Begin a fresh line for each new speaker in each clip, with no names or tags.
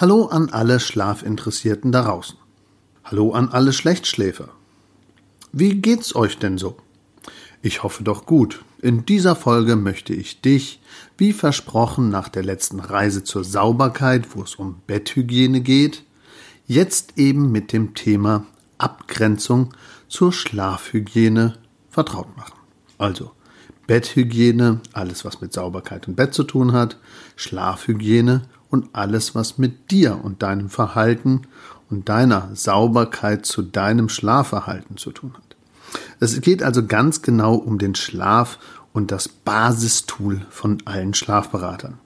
Hallo an alle Schlafinteressierten da draußen. Hallo an alle Schlechtschläfer. Wie geht's euch denn so? Ich hoffe doch gut. In dieser Folge möchte ich dich, wie versprochen nach der letzten Reise zur Sauberkeit, wo es um Betthygiene geht, jetzt eben mit dem Thema Abgrenzung zur Schlafhygiene vertraut machen. Also Betthygiene, alles was mit Sauberkeit im Bett zu tun hat, Schlafhygiene und alles, was mit dir und deinem Verhalten und deiner Sauberkeit zu deinem Schlafverhalten zu tun hat. Es geht also ganz genau um den Schlaf und das Basistool von allen Schlafberatern.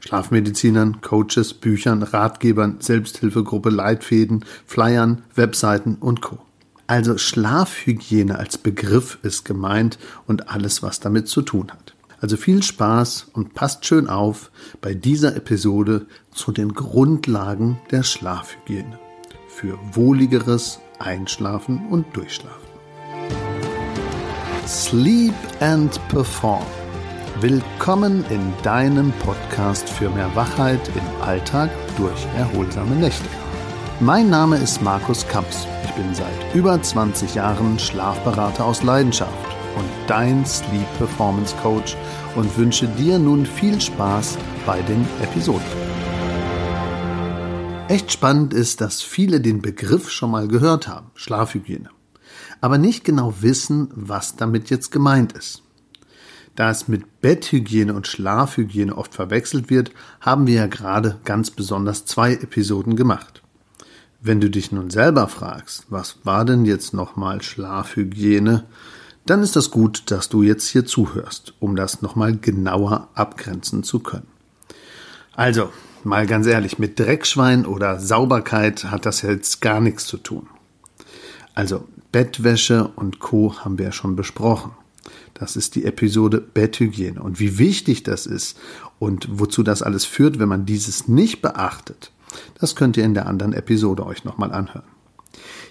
Schlafmedizinern, Coaches, Büchern, Ratgebern, Selbsthilfegruppe, Leitfäden, Flyern, Webseiten und Co. Also Schlafhygiene als Begriff ist gemeint und alles, was damit zu tun hat. Also viel Spaß und passt schön auf bei dieser Episode zu den Grundlagen der Schlafhygiene für wohligeres Einschlafen und Durchschlafen. Sleep and Perform. Willkommen in deinem Podcast für mehr Wachheit im Alltag durch erholsame Nächte. Mein Name ist Markus Kamps. Ich bin seit über 20 Jahren Schlafberater aus Leidenschaft und dein Sleep Performance Coach und wünsche dir nun viel Spaß bei den Episoden. Echt spannend ist, dass viele den Begriff schon mal gehört haben, Schlafhygiene, aber nicht genau wissen, was damit jetzt gemeint ist. Da es mit Betthygiene und Schlafhygiene oft verwechselt wird, haben wir ja gerade ganz besonders zwei Episoden gemacht. Wenn du dich nun selber fragst, was war denn jetzt nochmal Schlafhygiene, dann ist das gut, dass du jetzt hier zuhörst, um das nochmal genauer abgrenzen zu können. Also, mal ganz ehrlich, mit Dreckschwein oder Sauberkeit hat das jetzt gar nichts zu tun. Also, Bettwäsche und Co. haben wir ja schon besprochen. Das ist die Episode Betthygiene. Und wie wichtig das ist und wozu das alles führt, wenn man dieses nicht beachtet, das könnt ihr in der anderen Episode euch nochmal anhören.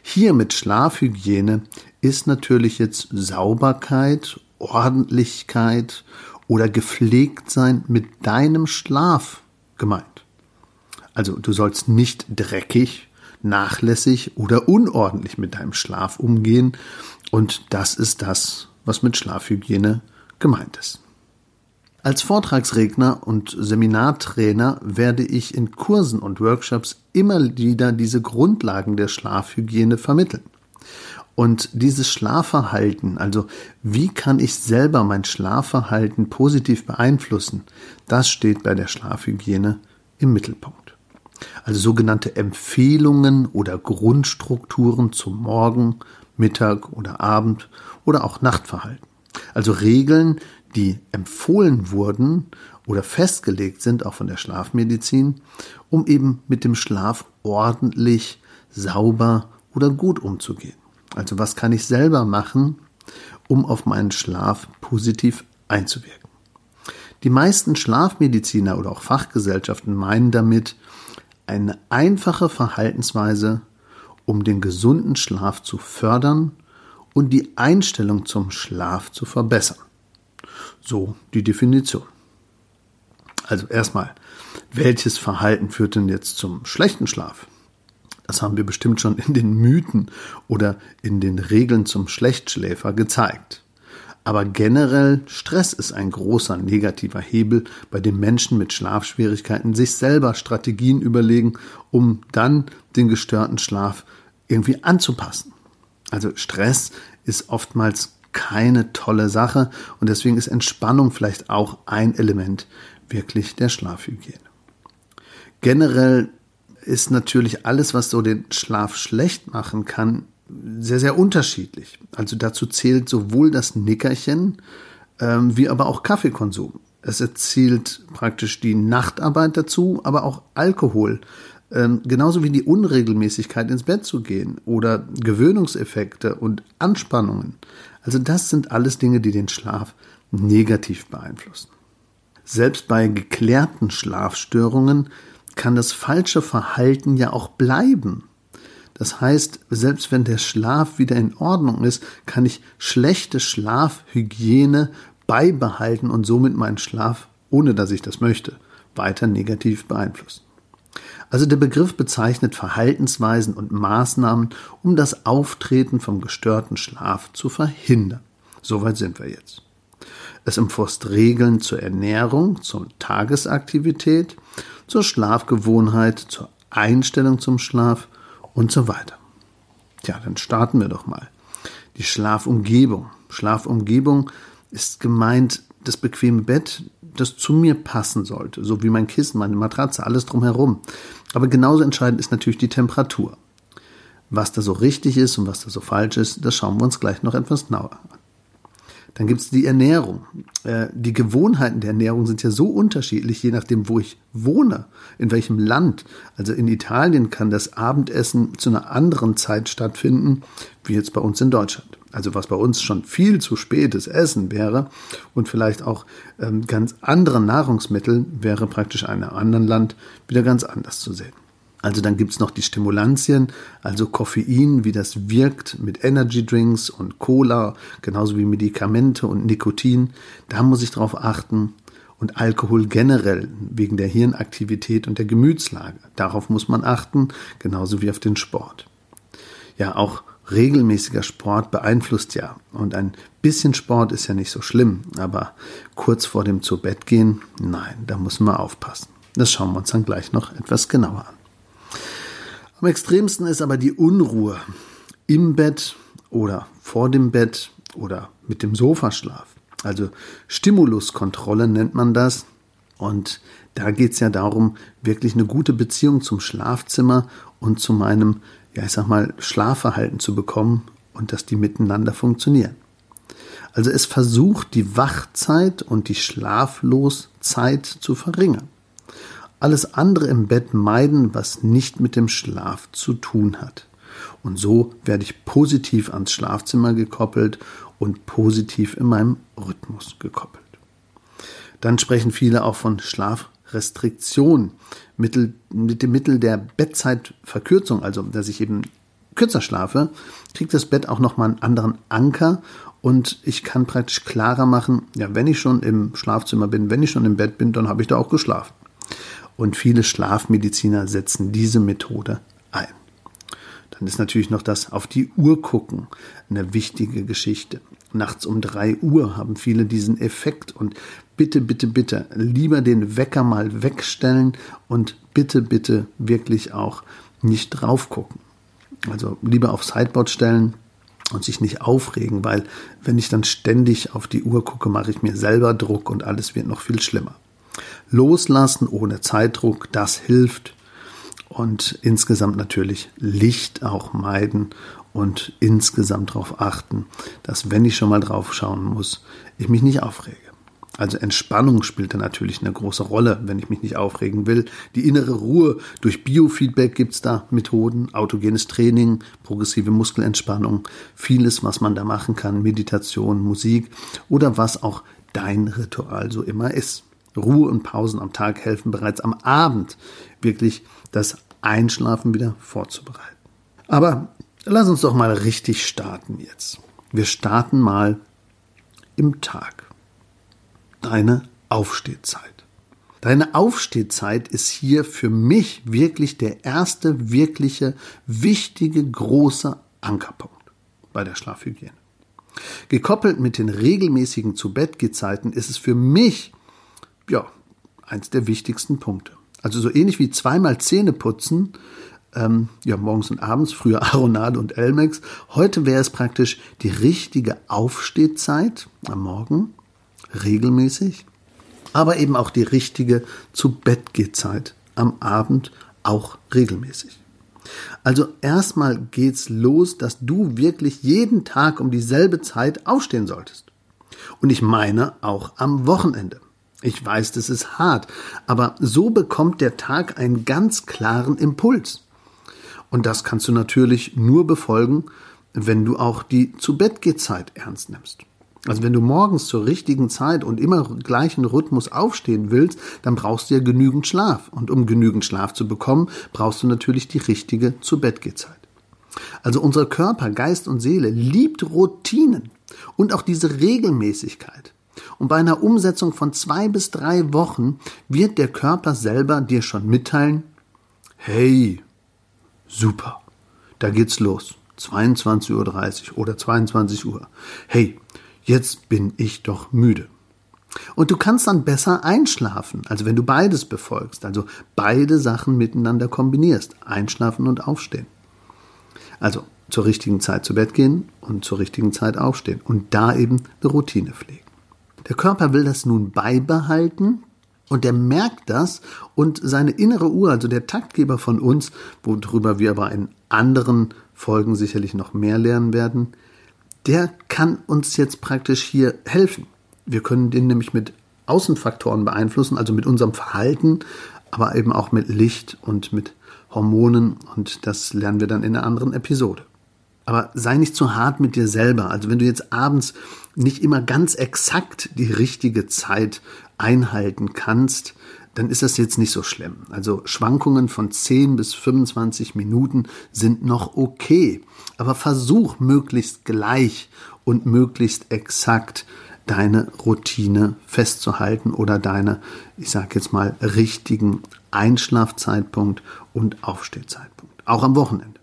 Hier mit Schlafhygiene ist natürlich jetzt Sauberkeit, Ordentlichkeit oder gepflegt sein mit deinem Schlaf gemeint. Also du sollst nicht dreckig, nachlässig oder unordentlich mit deinem Schlaf umgehen und das ist das, was mit Schlafhygiene gemeint ist. Als Vortragsredner und Seminartrainer werde ich in Kursen und Workshops immer wieder diese Grundlagen der Schlafhygiene vermitteln. Und dieses Schlafverhalten, also wie kann ich selber mein Schlafverhalten positiv beeinflussen, das steht bei der Schlafhygiene im Mittelpunkt. Also sogenannte Empfehlungen oder Grundstrukturen zum Morgen, Mittag oder Abend oder auch Nachtverhalten. Also Regeln, die empfohlen wurden oder festgelegt sind, auch von der Schlafmedizin, um eben mit dem Schlaf ordentlich, sauber oder gut umzugehen. Also was kann ich selber machen, um auf meinen Schlaf positiv einzuwirken? Die meisten Schlafmediziner oder auch Fachgesellschaften meinen damit eine einfache Verhaltensweise, um den gesunden Schlaf zu fördern und die Einstellung zum Schlaf zu verbessern. So die Definition. Also erstmal, welches Verhalten führt denn jetzt zum schlechten Schlaf? Das haben wir bestimmt schon in den Mythen oder in den Regeln zum Schlechtschläfer gezeigt. Aber generell Stress ist ein großer negativer Hebel, bei dem Menschen mit Schlafschwierigkeiten sich selber Strategien überlegen, um dann den gestörten Schlaf irgendwie anzupassen. Also Stress ist oftmals keine tolle Sache und deswegen ist Entspannung vielleicht auch ein Element wirklich der Schlafhygiene. Generell ist natürlich alles, was so den Schlaf schlecht machen kann, sehr, sehr unterschiedlich. Also dazu zählt sowohl das Nickerchen ähm, wie aber auch Kaffeekonsum. Es erzielt praktisch die Nachtarbeit dazu, aber auch Alkohol. Ähm, genauso wie die Unregelmäßigkeit ins Bett zu gehen oder Gewöhnungseffekte und Anspannungen. Also das sind alles Dinge, die den Schlaf negativ beeinflussen. Selbst bei geklärten Schlafstörungen kann das falsche Verhalten ja auch bleiben. Das heißt, selbst wenn der Schlaf wieder in Ordnung ist, kann ich schlechte Schlafhygiene beibehalten und somit meinen Schlaf, ohne dass ich das möchte, weiter negativ beeinflussen. Also der Begriff bezeichnet Verhaltensweisen und Maßnahmen, um das Auftreten vom gestörten Schlaf zu verhindern. Soweit sind wir jetzt. Es umfasst Regeln zur Ernährung, zur Tagesaktivität, zur Schlafgewohnheit, zur Einstellung zum Schlaf und so weiter. Tja, dann starten wir doch mal. Die Schlafumgebung. Schlafumgebung ist gemeint das bequeme Bett, das zu mir passen sollte, so wie mein Kissen, meine Matratze, alles drumherum. Aber genauso entscheidend ist natürlich die Temperatur. Was da so richtig ist und was da so falsch ist, das schauen wir uns gleich noch etwas genauer an. Dann gibt es die Ernährung. Äh, die Gewohnheiten der Ernährung sind ja so unterschiedlich, je nachdem, wo ich wohne, in welchem Land. Also in Italien kann das Abendessen zu einer anderen Zeit stattfinden, wie jetzt bei uns in Deutschland. Also was bei uns schon viel zu spätes Essen wäre und vielleicht auch ähm, ganz andere Nahrungsmittel, wäre praktisch in einem anderen Land wieder ganz anders zu sehen. Also dann gibt's noch die Stimulantien, also Koffein, wie das wirkt mit Energy Drinks und Cola, genauso wie Medikamente und Nikotin. Da muss ich drauf achten. Und Alkohol generell wegen der Hirnaktivität und der Gemütslage. Darauf muss man achten, genauso wie auf den Sport. Ja, auch regelmäßiger Sport beeinflusst ja. Und ein bisschen Sport ist ja nicht so schlimm, aber kurz vor dem zu Bett gehen, nein, da muss man aufpassen. Das schauen wir uns dann gleich noch etwas genauer an. Am extremsten ist aber die Unruhe im Bett oder vor dem Bett oder mit dem Sofaschlaf. Also Stimuluskontrolle nennt man das. Und da geht es ja darum, wirklich eine gute Beziehung zum Schlafzimmer und zu meinem ja, ich sag mal, Schlafverhalten zu bekommen und dass die miteinander funktionieren. Also es versucht, die Wachzeit und die Schlafloszeit zu verringern. Alles andere im Bett meiden, was nicht mit dem Schlaf zu tun hat. Und so werde ich positiv ans Schlafzimmer gekoppelt und positiv in meinem Rhythmus gekoppelt. Dann sprechen viele auch von Schlafrestriktion mit dem Mittel der Bettzeitverkürzung, also dass ich eben kürzer schlafe, kriegt das Bett auch nochmal einen anderen Anker und ich kann praktisch klarer machen, ja, wenn ich schon im Schlafzimmer bin, wenn ich schon im Bett bin, dann habe ich da auch geschlafen. Und viele Schlafmediziner setzen diese Methode ein. Dann ist natürlich noch das auf die Uhr gucken eine wichtige Geschichte. Nachts um drei Uhr haben viele diesen Effekt und bitte, bitte, bitte lieber den Wecker mal wegstellen und bitte, bitte wirklich auch nicht drauf gucken. Also lieber auf Sideboard stellen und sich nicht aufregen, weil wenn ich dann ständig auf die Uhr gucke, mache ich mir selber Druck und alles wird noch viel schlimmer. Loslassen ohne Zeitdruck, das hilft. Und insgesamt natürlich Licht auch meiden und insgesamt darauf achten, dass wenn ich schon mal drauf schauen muss, ich mich nicht aufrege. Also Entspannung spielt da natürlich eine große Rolle, wenn ich mich nicht aufregen will. Die innere Ruhe, durch Biofeedback gibt's da Methoden, autogenes Training, progressive Muskelentspannung, vieles, was man da machen kann, Meditation, Musik oder was auch dein Ritual so immer ist. Ruhe und Pausen am Tag helfen bereits am Abend wirklich das Einschlafen wieder vorzubereiten. Aber lass uns doch mal richtig starten jetzt. Wir starten mal im Tag deine Aufstehzeit. Deine Aufstehzeit ist hier für mich wirklich der erste wirkliche, wichtige, große Ankerpunkt bei der Schlafhygiene. Gekoppelt mit den regelmäßigen zu bett gezeiten ist es für mich, ja, eins der wichtigsten Punkte. Also so ähnlich wie zweimal Zähne putzen, ähm, ja, morgens und abends, früher Aronade und Elmex. Heute wäre es praktisch die richtige Aufstehzeit am Morgen regelmäßig, aber eben auch die richtige zu Bett Zeit am Abend auch regelmäßig. Also erstmal geht's los, dass du wirklich jeden Tag um dieselbe Zeit aufstehen solltest. Und ich meine auch am Wochenende. Ich weiß, das ist hart, aber so bekommt der Tag einen ganz klaren Impuls. Und das kannst du natürlich nur befolgen, wenn du auch die zu Bett Zeit ernst nimmst. Also wenn du morgens zur richtigen Zeit und immer gleichen Rhythmus aufstehen willst, dann brauchst du ja genügend Schlaf. Und um genügend Schlaf zu bekommen, brauchst du natürlich die richtige zu Bett Zeit. Also unser Körper, Geist und Seele liebt Routinen und auch diese Regelmäßigkeit. Und bei einer Umsetzung von zwei bis drei Wochen wird der Körper selber dir schon mitteilen, hey, super, da geht's los. 22.30 Uhr oder 22 Uhr. Hey, jetzt bin ich doch müde. Und du kannst dann besser einschlafen, also wenn du beides befolgst, also beide Sachen miteinander kombinierst, einschlafen und aufstehen. Also zur richtigen Zeit zu Bett gehen und zur richtigen Zeit aufstehen und da eben eine Routine pflegen. Der Körper will das nun beibehalten und der merkt das und seine innere Uhr, also der Taktgeber von uns, worüber wir aber in anderen Folgen sicherlich noch mehr lernen werden, der kann uns jetzt praktisch hier helfen. Wir können den nämlich mit Außenfaktoren beeinflussen, also mit unserem Verhalten, aber eben auch mit Licht und mit Hormonen und das lernen wir dann in einer anderen Episode. Aber sei nicht zu hart mit dir selber. Also wenn du jetzt abends nicht immer ganz exakt die richtige Zeit einhalten kannst, dann ist das jetzt nicht so schlimm. Also Schwankungen von 10 bis 25 Minuten sind noch okay. Aber versuch möglichst gleich und möglichst exakt deine Routine festzuhalten oder deine, ich sage jetzt mal, richtigen Einschlafzeitpunkt und Aufstehzeitpunkt. Auch am Wochenende.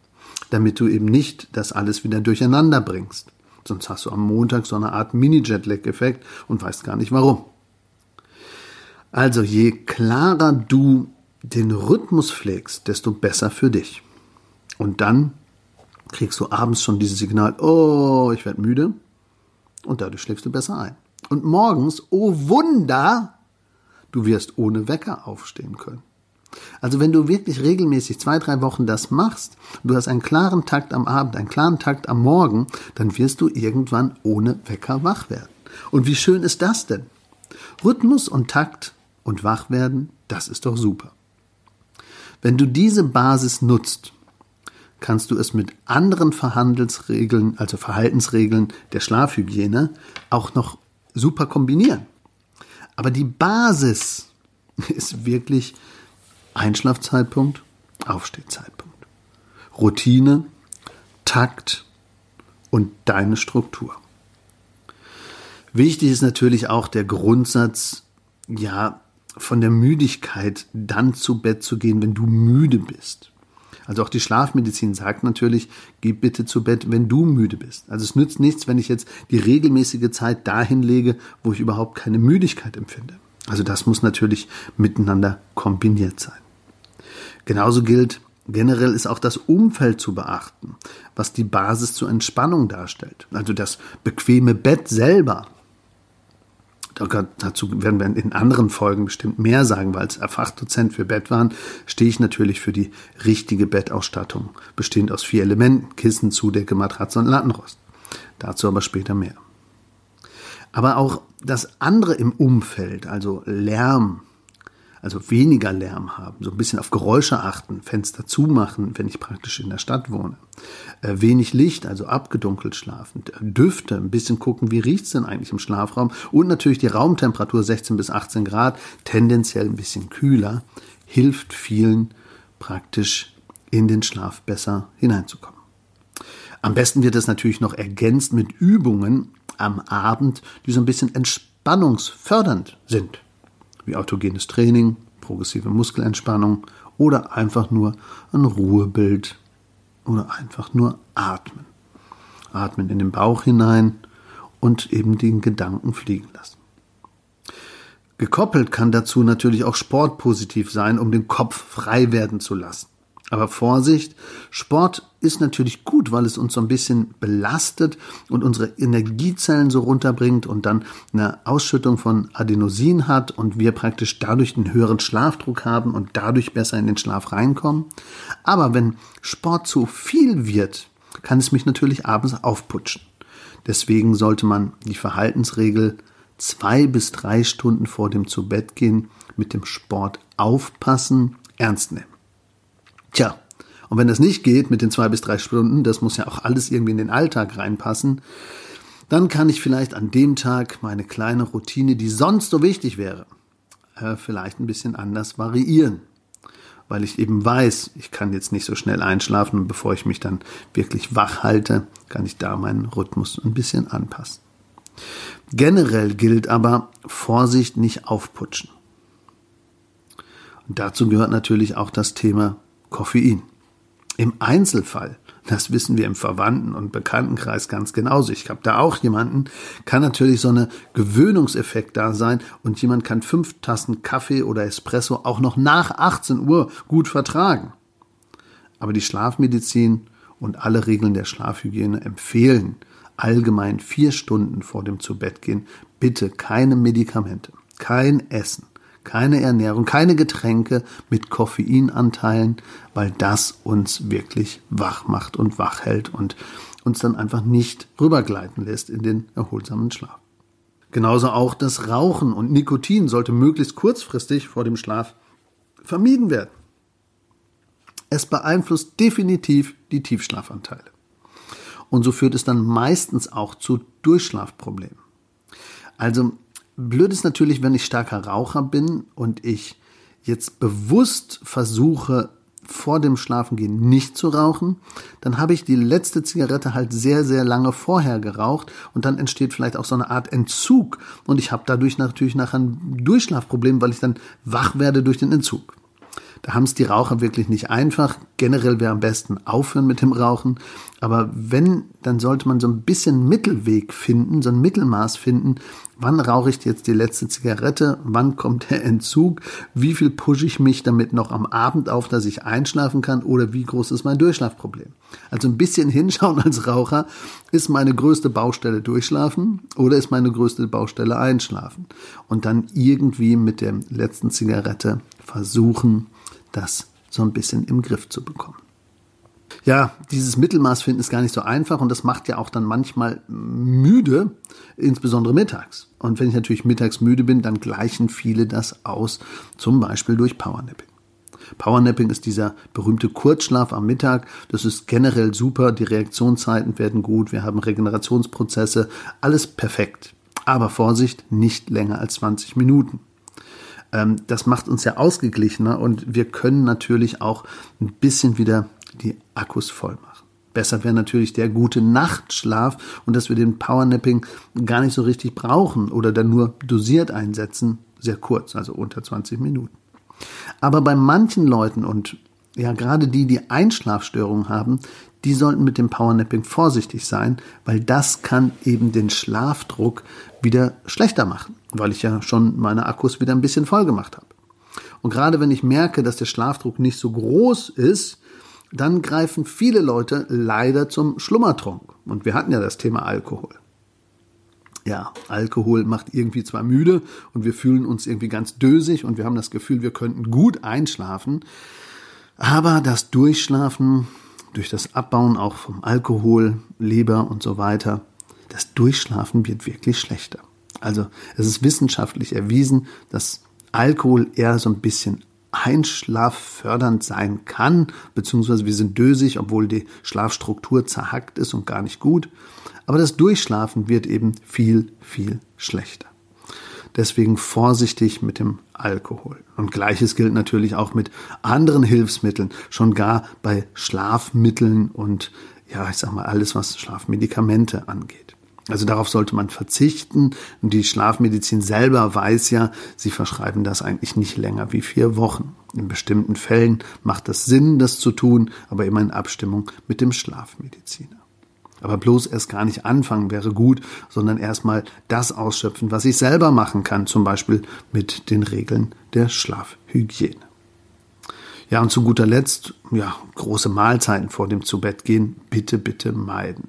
Damit du eben nicht das alles wieder durcheinander bringst. Sonst hast du am Montag so eine Art Mini-Jetlag-Effekt und weißt gar nicht warum. Also je klarer du den Rhythmus pflegst, desto besser für dich. Und dann kriegst du abends schon dieses Signal, oh, ich werde müde. Und dadurch schläfst du besser ein. Und morgens, oh Wunder, du wirst ohne Wecker aufstehen können. Also wenn du wirklich regelmäßig zwei, drei Wochen das machst, du hast einen klaren Takt am Abend, einen klaren Takt am Morgen, dann wirst du irgendwann ohne Wecker wach werden. Und wie schön ist das denn? Rhythmus und Takt und wach werden, das ist doch super. Wenn du diese Basis nutzt, kannst du es mit anderen Verhandelsregeln, also Verhaltensregeln der Schlafhygiene, auch noch super kombinieren. Aber die Basis ist wirklich Einschlafzeitpunkt, Aufstehzeitpunkt. Routine, Takt und deine Struktur. Wichtig ist natürlich auch der Grundsatz, ja, von der Müdigkeit dann zu Bett zu gehen, wenn du müde bist. Also auch die Schlafmedizin sagt natürlich, geh bitte zu Bett, wenn du müde bist. Also es nützt nichts, wenn ich jetzt die regelmäßige Zeit dahin lege, wo ich überhaupt keine Müdigkeit empfinde. Also das muss natürlich miteinander kombiniert sein. Genauso gilt, generell ist auch das Umfeld zu beachten, was die Basis zur Entspannung darstellt. Also das bequeme Bett selber dazu werden wir in anderen Folgen bestimmt mehr sagen, weil als Fachdozent für Bettwaren stehe ich natürlich für die richtige Bettausstattung, bestehend aus vier Elementen, Kissen, Zudecke, Matratze und Lattenrost. Dazu aber später mehr. Aber auch das andere im Umfeld, also Lärm, also weniger Lärm haben, so ein bisschen auf Geräusche achten, Fenster zumachen, wenn ich praktisch in der Stadt wohne, äh, wenig Licht, also abgedunkelt schlafen, Düfte, ein bisschen gucken, wie riecht's denn eigentlich im Schlafraum? Und natürlich die Raumtemperatur 16 bis 18 Grad, tendenziell ein bisschen kühler, hilft vielen praktisch in den Schlaf besser hineinzukommen. Am besten wird es natürlich noch ergänzt mit Übungen am Abend, die so ein bisschen entspannungsfördernd sind wie autogenes Training, progressive Muskelentspannung oder einfach nur ein Ruhebild oder einfach nur atmen. Atmen in den Bauch hinein und eben den Gedanken fliegen lassen. Gekoppelt kann dazu natürlich auch Sport positiv sein, um den Kopf frei werden zu lassen. Aber Vorsicht, Sport ist natürlich gut, weil es uns so ein bisschen belastet und unsere Energiezellen so runterbringt und dann eine Ausschüttung von Adenosin hat und wir praktisch dadurch einen höheren Schlafdruck haben und dadurch besser in den Schlaf reinkommen. Aber wenn Sport zu viel wird, kann es mich natürlich abends aufputschen. Deswegen sollte man die Verhaltensregel zwei bis drei Stunden vor dem Zubettgehen mit dem Sport aufpassen, ernst nehmen. Tja, und wenn das nicht geht mit den zwei bis drei Stunden, das muss ja auch alles irgendwie in den Alltag reinpassen, dann kann ich vielleicht an dem Tag meine kleine Routine, die sonst so wichtig wäre, äh, vielleicht ein bisschen anders variieren. Weil ich eben weiß, ich kann jetzt nicht so schnell einschlafen und bevor ich mich dann wirklich wach halte, kann ich da meinen Rhythmus ein bisschen anpassen. Generell gilt aber Vorsicht nicht aufputschen. Und dazu gehört natürlich auch das Thema Koffein. Im Einzelfall, das wissen wir im Verwandten- und Bekanntenkreis ganz genauso. Ich habe da auch jemanden, kann natürlich so eine Gewöhnungseffekt da sein und jemand kann fünf Tassen Kaffee oder Espresso auch noch nach 18 Uhr gut vertragen. Aber die Schlafmedizin und alle Regeln der Schlafhygiene empfehlen allgemein vier Stunden vor dem Zubettgehen bitte keine Medikamente, kein Essen, keine Ernährung, keine Getränke mit Koffeinanteilen, weil das uns wirklich wach macht und wach hält und uns dann einfach nicht rübergleiten lässt in den erholsamen Schlaf. Genauso auch das Rauchen und Nikotin sollte möglichst kurzfristig vor dem Schlaf vermieden werden. Es beeinflusst definitiv die Tiefschlafanteile. Und so führt es dann meistens auch zu Durchschlafproblemen. Also blöd ist natürlich, wenn ich starker Raucher bin und ich jetzt bewusst versuche, vor dem Schlafengehen nicht zu rauchen, dann habe ich die letzte Zigarette halt sehr, sehr lange vorher geraucht und dann entsteht vielleicht auch so eine Art Entzug und ich habe dadurch natürlich nachher ein Durchschlafproblem, weil ich dann wach werde durch den Entzug. Da haben es die Raucher wirklich nicht einfach. Generell wäre am besten aufhören mit dem Rauchen. Aber wenn, dann sollte man so ein bisschen Mittelweg finden, so ein Mittelmaß finden. Wann rauche ich jetzt die letzte Zigarette? Wann kommt der Entzug? Wie viel pushe ich mich damit noch am Abend auf, dass ich einschlafen kann? Oder wie groß ist mein Durchschlafproblem? Also ein bisschen hinschauen als Raucher. Ist meine größte Baustelle durchschlafen oder ist meine größte Baustelle einschlafen? Und dann irgendwie mit der letzten Zigarette versuchen, das so ein bisschen im Griff zu bekommen. Ja, dieses Mittelmaß finden ist gar nicht so einfach und das macht ja auch dann manchmal müde, insbesondere mittags. Und wenn ich natürlich mittags müde bin, dann gleichen viele das aus, zum Beispiel durch Powernapping. Powernapping ist dieser berühmte Kurzschlaf am Mittag. Das ist generell super. Die Reaktionszeiten werden gut. Wir haben Regenerationsprozesse. Alles perfekt. Aber Vorsicht, nicht länger als 20 Minuten. Ähm, das macht uns ja ausgeglichener und wir können natürlich auch ein bisschen wieder die Akkus voll machen. Besser wäre natürlich der gute Nachtschlaf und dass wir den Powernapping gar nicht so richtig brauchen oder dann nur dosiert einsetzen, sehr kurz, also unter 20 Minuten. Aber bei manchen Leuten und ja, gerade die, die Einschlafstörungen haben, die sollten mit dem Powernapping vorsichtig sein, weil das kann eben den Schlafdruck wieder schlechter machen, weil ich ja schon meine Akkus wieder ein bisschen voll gemacht habe. Und gerade wenn ich merke, dass der Schlafdruck nicht so groß ist, dann greifen viele Leute leider zum Schlummertrunk. Und wir hatten ja das Thema Alkohol. Ja, Alkohol macht irgendwie zwar müde und wir fühlen uns irgendwie ganz dösig und wir haben das Gefühl, wir könnten gut einschlafen, aber das Durchschlafen durch das Abbauen auch vom Alkohol, Leber und so weiter, das Durchschlafen wird wirklich schlechter. Also es ist wissenschaftlich erwiesen, dass Alkohol eher so ein bisschen einschlaffördernd sein kann, beziehungsweise wir sind dösig, obwohl die Schlafstruktur zerhackt ist und gar nicht gut. Aber das Durchschlafen wird eben viel, viel schlechter. Deswegen vorsichtig mit dem Alkohol. Und gleiches gilt natürlich auch mit anderen Hilfsmitteln, schon gar bei Schlafmitteln und ja, ich sag mal alles, was Schlafmedikamente angeht. Also darauf sollte man verzichten. Und die Schlafmedizin selber weiß ja, sie verschreiben das eigentlich nicht länger wie vier Wochen. In bestimmten Fällen macht es Sinn, das zu tun, aber immer in Abstimmung mit dem Schlafmediziner. Aber bloß erst gar nicht anfangen wäre gut, sondern erstmal das ausschöpfen, was ich selber machen kann, zum Beispiel mit den Regeln der Schlafhygiene. Ja, und zu guter Letzt, ja, große Mahlzeiten vor dem Zubettgehen bitte, bitte meiden.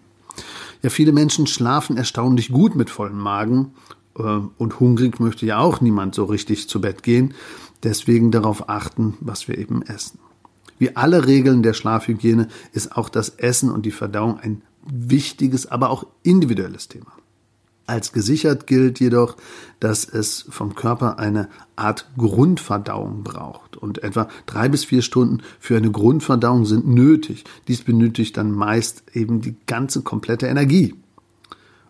Ja, viele Menschen schlafen erstaunlich gut mit vollem Magen äh, und hungrig möchte ja auch niemand so richtig zu Bett gehen. Deswegen darauf achten, was wir eben essen. Wie alle Regeln der Schlafhygiene ist auch das Essen und die Verdauung ein wichtiges, aber auch individuelles Thema. Als gesichert gilt jedoch, dass es vom Körper eine Art Grundverdauung braucht. Und etwa drei bis vier Stunden für eine Grundverdauung sind nötig. Dies benötigt dann meist eben die ganze komplette Energie.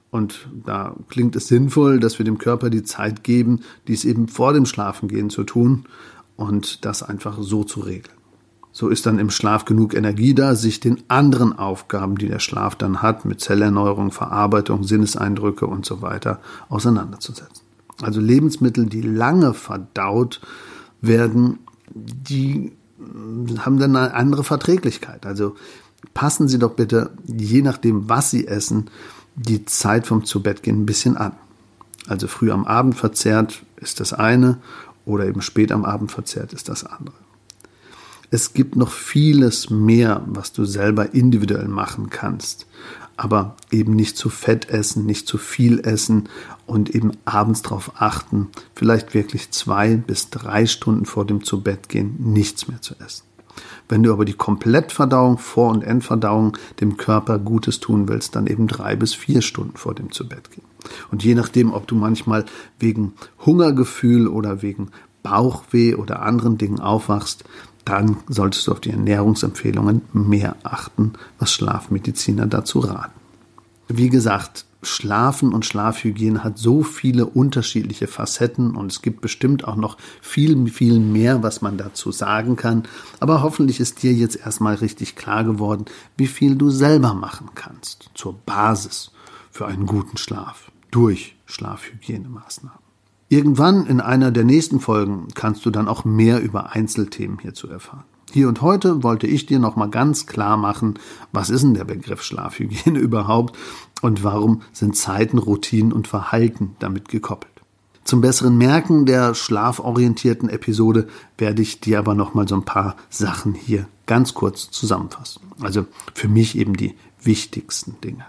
Und da klingt es sinnvoll, dass wir dem Körper die Zeit geben, dies eben vor dem Schlafengehen zu tun und das einfach so zu regeln. So ist dann im Schlaf genug Energie da, sich den anderen Aufgaben, die der Schlaf dann hat, mit Zellerneuerung, Verarbeitung, Sinneseindrücke und so weiter, auseinanderzusetzen. Also Lebensmittel, die lange verdaut werden, die haben dann eine andere Verträglichkeit. Also passen Sie doch bitte, je nachdem, was Sie essen, die Zeit vom Zubettgehen ein bisschen an. Also früh am Abend verzehrt ist das eine oder eben spät am Abend verzehrt ist das andere. Es gibt noch vieles mehr, was du selber individuell machen kannst. Aber eben nicht zu fett essen, nicht zu viel essen und eben abends darauf achten, vielleicht wirklich zwei bis drei Stunden vor dem Zubettgehen nichts mehr zu essen. Wenn du aber die Komplettverdauung, Vor- und Endverdauung dem Körper Gutes tun willst, dann eben drei bis vier Stunden vor dem Zubettgehen. Und je nachdem, ob du manchmal wegen Hungergefühl oder wegen Bauchweh oder anderen Dingen aufwachst, dann solltest du auf die Ernährungsempfehlungen mehr achten, was Schlafmediziner dazu raten. Wie gesagt, Schlafen und Schlafhygiene hat so viele unterschiedliche Facetten und es gibt bestimmt auch noch viel, viel mehr, was man dazu sagen kann. Aber hoffentlich ist dir jetzt erstmal richtig klar geworden, wie viel du selber machen kannst zur Basis für einen guten Schlaf durch Schlafhygienemaßnahmen. Irgendwann in einer der nächsten Folgen kannst du dann auch mehr über Einzelthemen hierzu erfahren. Hier und heute wollte ich dir nochmal ganz klar machen, was ist denn der Begriff Schlafhygiene überhaupt und warum sind Zeiten, Routinen und Verhalten damit gekoppelt. Zum besseren Merken der schlaforientierten Episode werde ich dir aber nochmal so ein paar Sachen hier ganz kurz zusammenfassen. Also für mich eben die wichtigsten Dinge.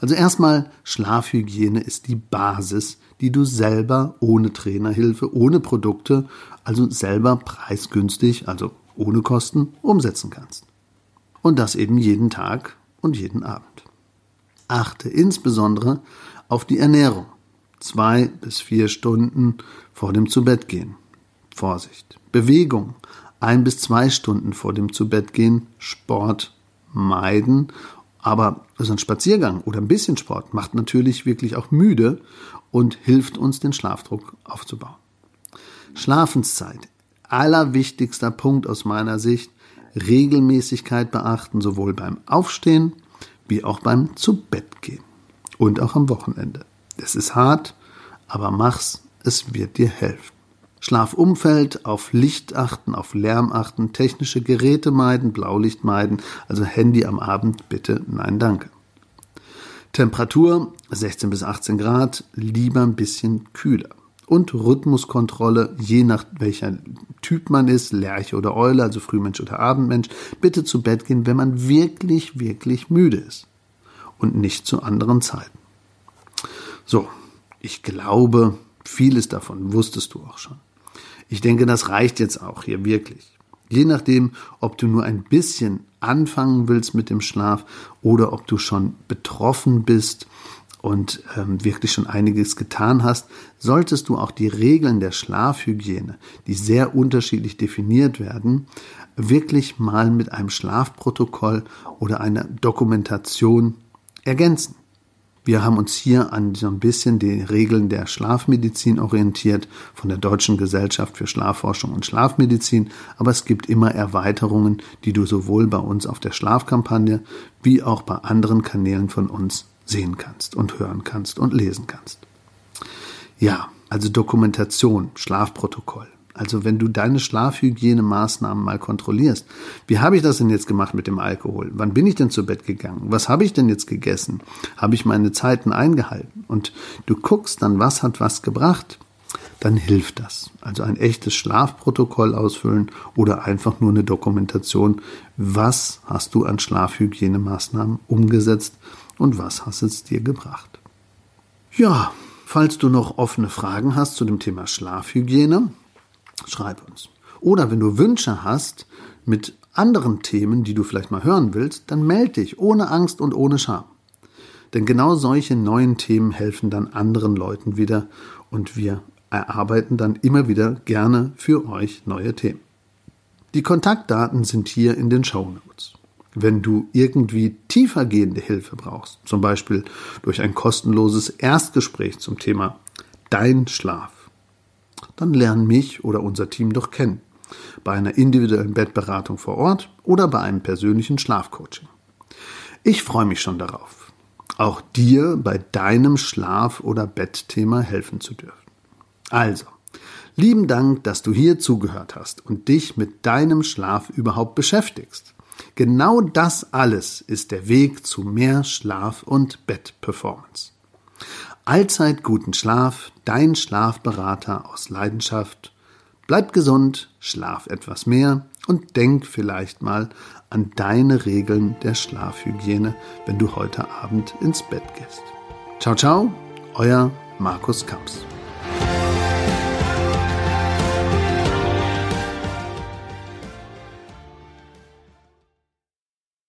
Also erstmal, Schlafhygiene ist die Basis, die du selber ohne Trainerhilfe, ohne Produkte, also selber preisgünstig, also ohne Kosten umsetzen kannst. Und das eben jeden Tag und jeden Abend. Achte insbesondere auf die Ernährung. Zwei bis vier Stunden vor dem Zubettgehen. Vorsicht. Bewegung. Ein bis zwei Stunden vor dem Zubettgehen. Sport meiden aber so ein Spaziergang oder ein bisschen Sport macht natürlich wirklich auch müde und hilft uns, den Schlafdruck aufzubauen. Schlafenszeit. Allerwichtigster Punkt aus meiner Sicht. Regelmäßigkeit beachten, sowohl beim Aufstehen wie auch beim Zubettgehen. Und auch am Wochenende. Es ist hart, aber mach's, es wird dir helfen. Schlafumfeld, auf Licht achten, auf Lärm achten, technische Geräte meiden, Blaulicht meiden, also Handy am Abend bitte nein danke. Temperatur 16 bis 18 Grad, lieber ein bisschen kühler. Und Rhythmuskontrolle, je nach welcher Typ man ist, Lerche oder Eule, also Frühmensch oder Abendmensch, bitte zu Bett gehen, wenn man wirklich, wirklich müde ist. Und nicht zu anderen Zeiten. So, ich glaube, vieles davon wusstest du auch schon. Ich denke, das reicht jetzt auch hier wirklich. Je nachdem, ob du nur ein bisschen anfangen willst mit dem Schlaf oder ob du schon betroffen bist und ähm, wirklich schon einiges getan hast, solltest du auch die Regeln der Schlafhygiene, die sehr unterschiedlich definiert werden, wirklich mal mit einem Schlafprotokoll oder einer Dokumentation ergänzen. Wir haben uns hier an so ein bisschen die Regeln der Schlafmedizin orientiert von der Deutschen Gesellschaft für Schlafforschung und Schlafmedizin, aber es gibt immer Erweiterungen, die du sowohl bei uns auf der Schlafkampagne wie auch bei anderen Kanälen von uns sehen kannst und hören kannst und lesen kannst. Ja, also Dokumentation, Schlafprotokoll. Also wenn du deine Schlafhygienemaßnahmen mal kontrollierst, wie habe ich das denn jetzt gemacht mit dem Alkohol? Wann bin ich denn zu Bett gegangen? Was habe ich denn jetzt gegessen? Habe ich meine Zeiten eingehalten? Und du guckst dann, was hat was gebracht? Dann hilft das. Also ein echtes Schlafprotokoll ausfüllen oder einfach nur eine Dokumentation. Was hast du an Schlafhygienemaßnahmen umgesetzt und was hast es dir gebracht? Ja, falls du noch offene Fragen hast zu dem Thema Schlafhygiene, schreib uns. Oder wenn du Wünsche hast mit anderen Themen, die du vielleicht mal hören willst, dann melde dich ohne Angst und ohne Scham. Denn genau solche neuen Themen helfen dann anderen Leuten wieder und wir erarbeiten dann immer wieder gerne für euch neue Themen. Die Kontaktdaten sind hier in den Show Notes. Wenn du irgendwie tiefergehende Hilfe brauchst, zum Beispiel durch ein kostenloses Erstgespräch zum Thema Dein Schlaf, dann lern mich oder unser Team doch kennen. Bei einer individuellen Bettberatung vor Ort oder bei einem persönlichen Schlafcoaching. Ich freue mich schon darauf, auch dir bei deinem Schlaf- oder Bettthema helfen zu dürfen. Also, Lieben Dank, dass du hier zugehört hast und dich mit deinem Schlaf überhaupt beschäftigst. Genau das alles ist der Weg zu mehr Schlaf- und Bettperformance. Allzeit guten Schlaf, dein Schlafberater aus Leidenschaft. Bleib gesund, schlaf etwas mehr und denk vielleicht mal an deine Regeln der Schlafhygiene, wenn du heute Abend ins Bett gehst. Ciao, ciao, euer Markus Kamps.